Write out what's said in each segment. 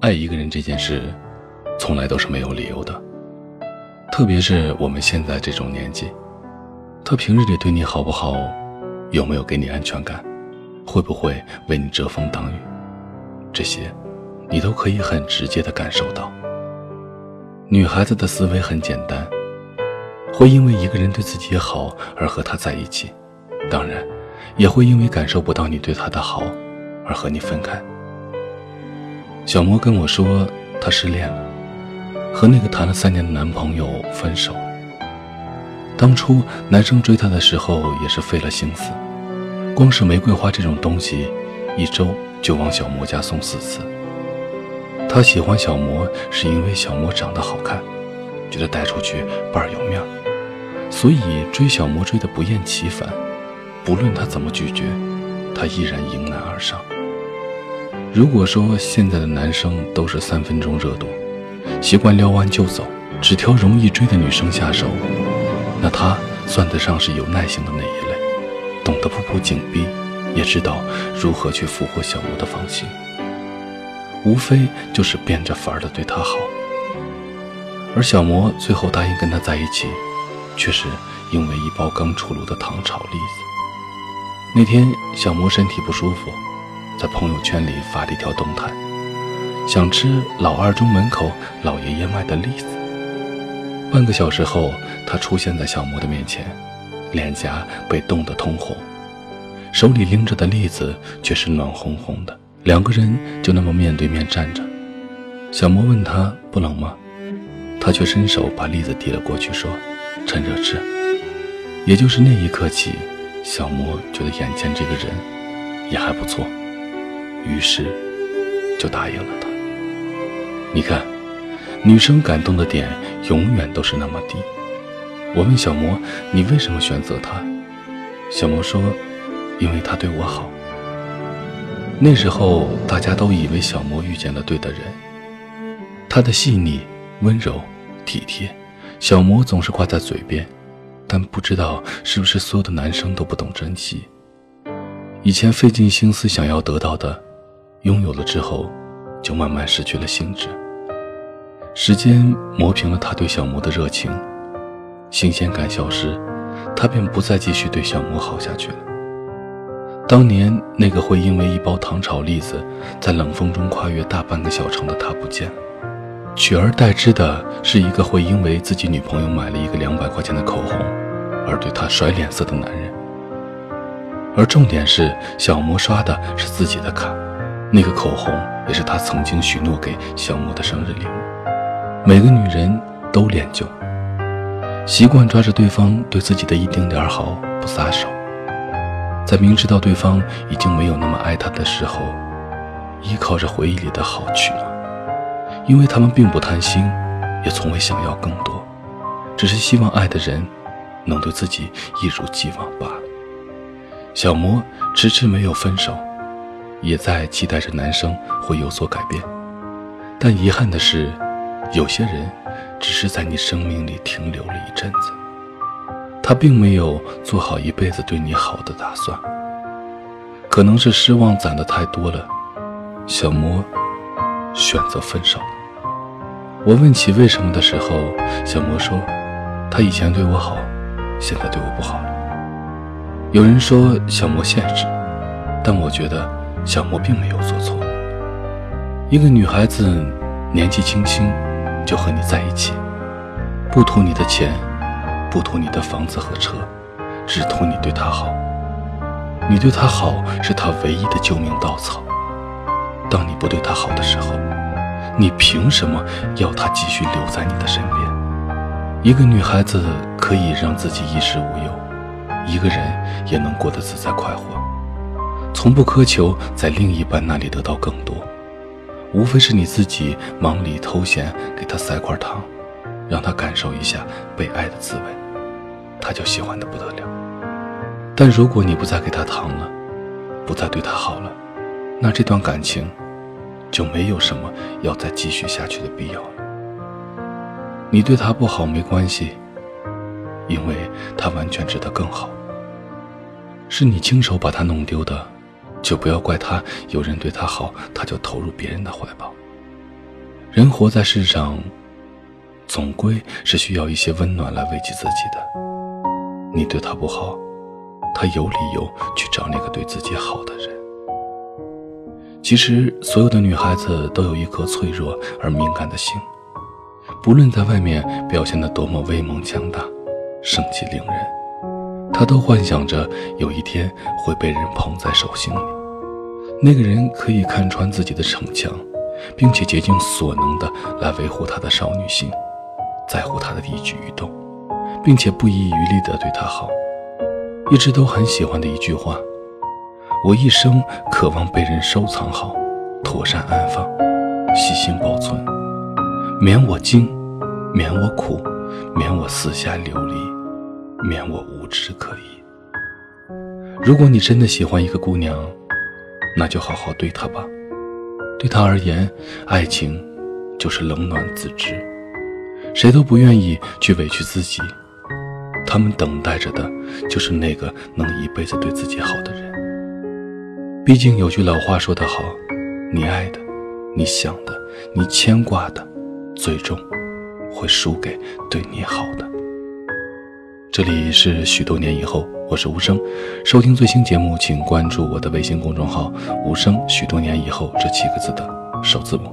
爱一个人这件事，从来都是没有理由的。特别是我们现在这种年纪，他平日里对你好不好，有没有给你安全感，会不会为你遮风挡雨，这些，你都可以很直接的感受到。女孩子的思维很简单，会因为一个人对自己好而和他在一起，当然，也会因为感受不到你对他的好，而和你分开。小莫跟我说，她失恋了，和那个谈了三年的男朋友分手。当初男生追她的时候也是费了心思，光是玫瑰花这种东西，一周就往小莫家送四次。他喜欢小魔是因为小魔长得好看，觉得带出去倍儿有面儿，所以追小魔追得不厌其烦。不论他怎么拒绝，他依然迎难而上。如果说现在的男生都是三分钟热度，习惯撩完就走，只挑容易追的女生下手，那他算得上是有耐心的那一类，懂得步步紧逼，也知道如何去俘获小魔的芳心。无非就是变着法儿的对他好。而小魔最后答应跟他在一起，却是因为一包刚出炉的糖炒栗子。那天小魔身体不舒服。在朋友圈里发了一条动态，想吃老二中门口老爷爷卖的栗子。半个小时后，他出现在小莫的面前，脸颊被冻得通红，手里拎着的栗子却是暖烘烘的。两个人就那么面对面站着。小莫问他不冷吗？他却伸手把栗子递了过去，说：“趁热吃。”也就是那一刻起，小莫觉得眼前这个人也还不错。于是，就答应了他。你看，女生感动的点永远都是那么低。我问小魔：“你为什么选择他？”小魔说：“因为他对我好。”那时候，大家都以为小魔遇见了对的人。他的细腻、温柔、体贴，小魔总是挂在嘴边，但不知道是不是所有的男生都不懂珍惜。以前费尽心思想要得到的。拥有了之后，就慢慢失去了兴致。时间磨平了他对小魔的热情，新鲜感消失，他便不再继续对小魔好下去了。当年那个会因为一包糖炒栗子，在冷风中跨越大半个小城的他不见了，取而代之的是一个会因为自己女朋友买了一个两百块钱的口红，而对他甩脸色的男人。而重点是，小魔刷的是自己的卡。那个口红也是他曾经许诺给小莫的生日礼物。每个女人都恋旧，习惯抓着对方对自己的一丁点好不撒手，在明知道对方已经没有那么爱她的时候，依靠着回忆里的好取暖。因为他们并不贪心，也从未想要更多，只是希望爱的人能对自己一如既往罢了。小莫迟迟没有分手。也在期待着男生会有所改变，但遗憾的是，有些人只是在你生命里停留了一阵子，他并没有做好一辈子对你好的打算。可能是失望攒的太多了，小魔选择分手。我问起为什么的时候，小魔说：“他以前对我好，现在对我不好了。”有人说小魔现实，但我觉得。小莫并没有做错。一个女孩子年纪轻轻就和你在一起，不图你的钱，不图你的房子和车，只图你对她好。你对她好是她唯一的救命稻草。当你不对她好的时候，你凭什么要她继续留在你的身边？一个女孩子可以让自己衣食无忧，一个人也能过得自在快活。从不苛求在另一半那里得到更多，无非是你自己忙里偷闲，给他塞块糖，让他感受一下被爱的滋味，他就喜欢的不得了。但如果你不再给他糖了，不再对他好了，那这段感情就没有什么要再继续下去的必要了。你对他不好没关系，因为他完全值得更好。是你亲手把他弄丢的。就不要怪他，有人对他好，他就投入别人的怀抱。人活在世上，总归是需要一些温暖来慰藉自己的。你对他不好，他有理由去找那个对自己好的人。其实，所有的女孩子都有一颗脆弱而敏感的心，不论在外面表现得多么威猛强大、盛气凌人，他都幻想着有一天会被人捧在手心里。那个人可以看穿自己的逞强，并且竭尽所能的来维护他的少女心，在乎他的一举一动，并且不遗余力的对他好。一直都很喜欢的一句话。我一生渴望被人收藏好，妥善安放，细心保存，免我惊，免我苦，免我四下流离，免我无枝可以。如果你真的喜欢一个姑娘，那就好好对她吧。对她而言，爱情就是冷暖自知，谁都不愿意去委屈自己，他们等待着的就是那个能一辈子对自己好的人。毕竟有句老话说得好，你爱的、你想的、你牵挂的，最终会输给对你好的。这里是许多年以后，我是无声。收听最新节目，请关注我的微信公众号“无声”。许多年以后这七个字的首字母。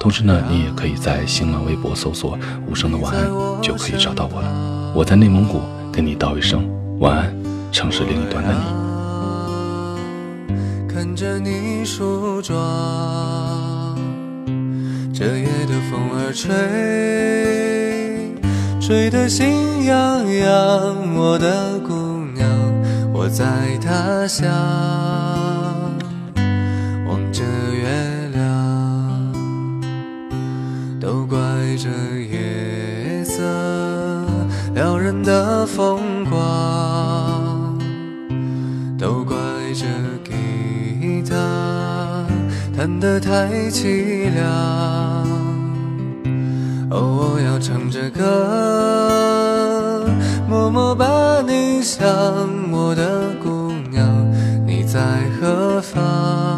同时呢，你也可以在新浪微博搜索“无声的晚安”，就可以找到我了。我在内蒙古跟你道一声晚安，城市另一端的你。看着你梳妆，这夜的风儿吹，吹得心痒痒。我的姑娘，我在他乡，望着月亮，都怪这夜色撩人的风光，都怪这吉他。弹得太凄凉，哦，我要唱着歌，默默把你想，我的姑娘，你在何方？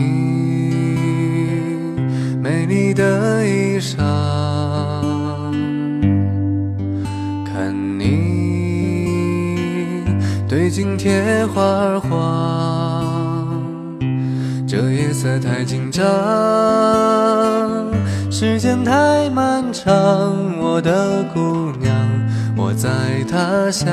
你美丽的衣裳，看你对镜贴花黄。这夜色太紧张，时间太漫长，我的姑娘，我在他乡。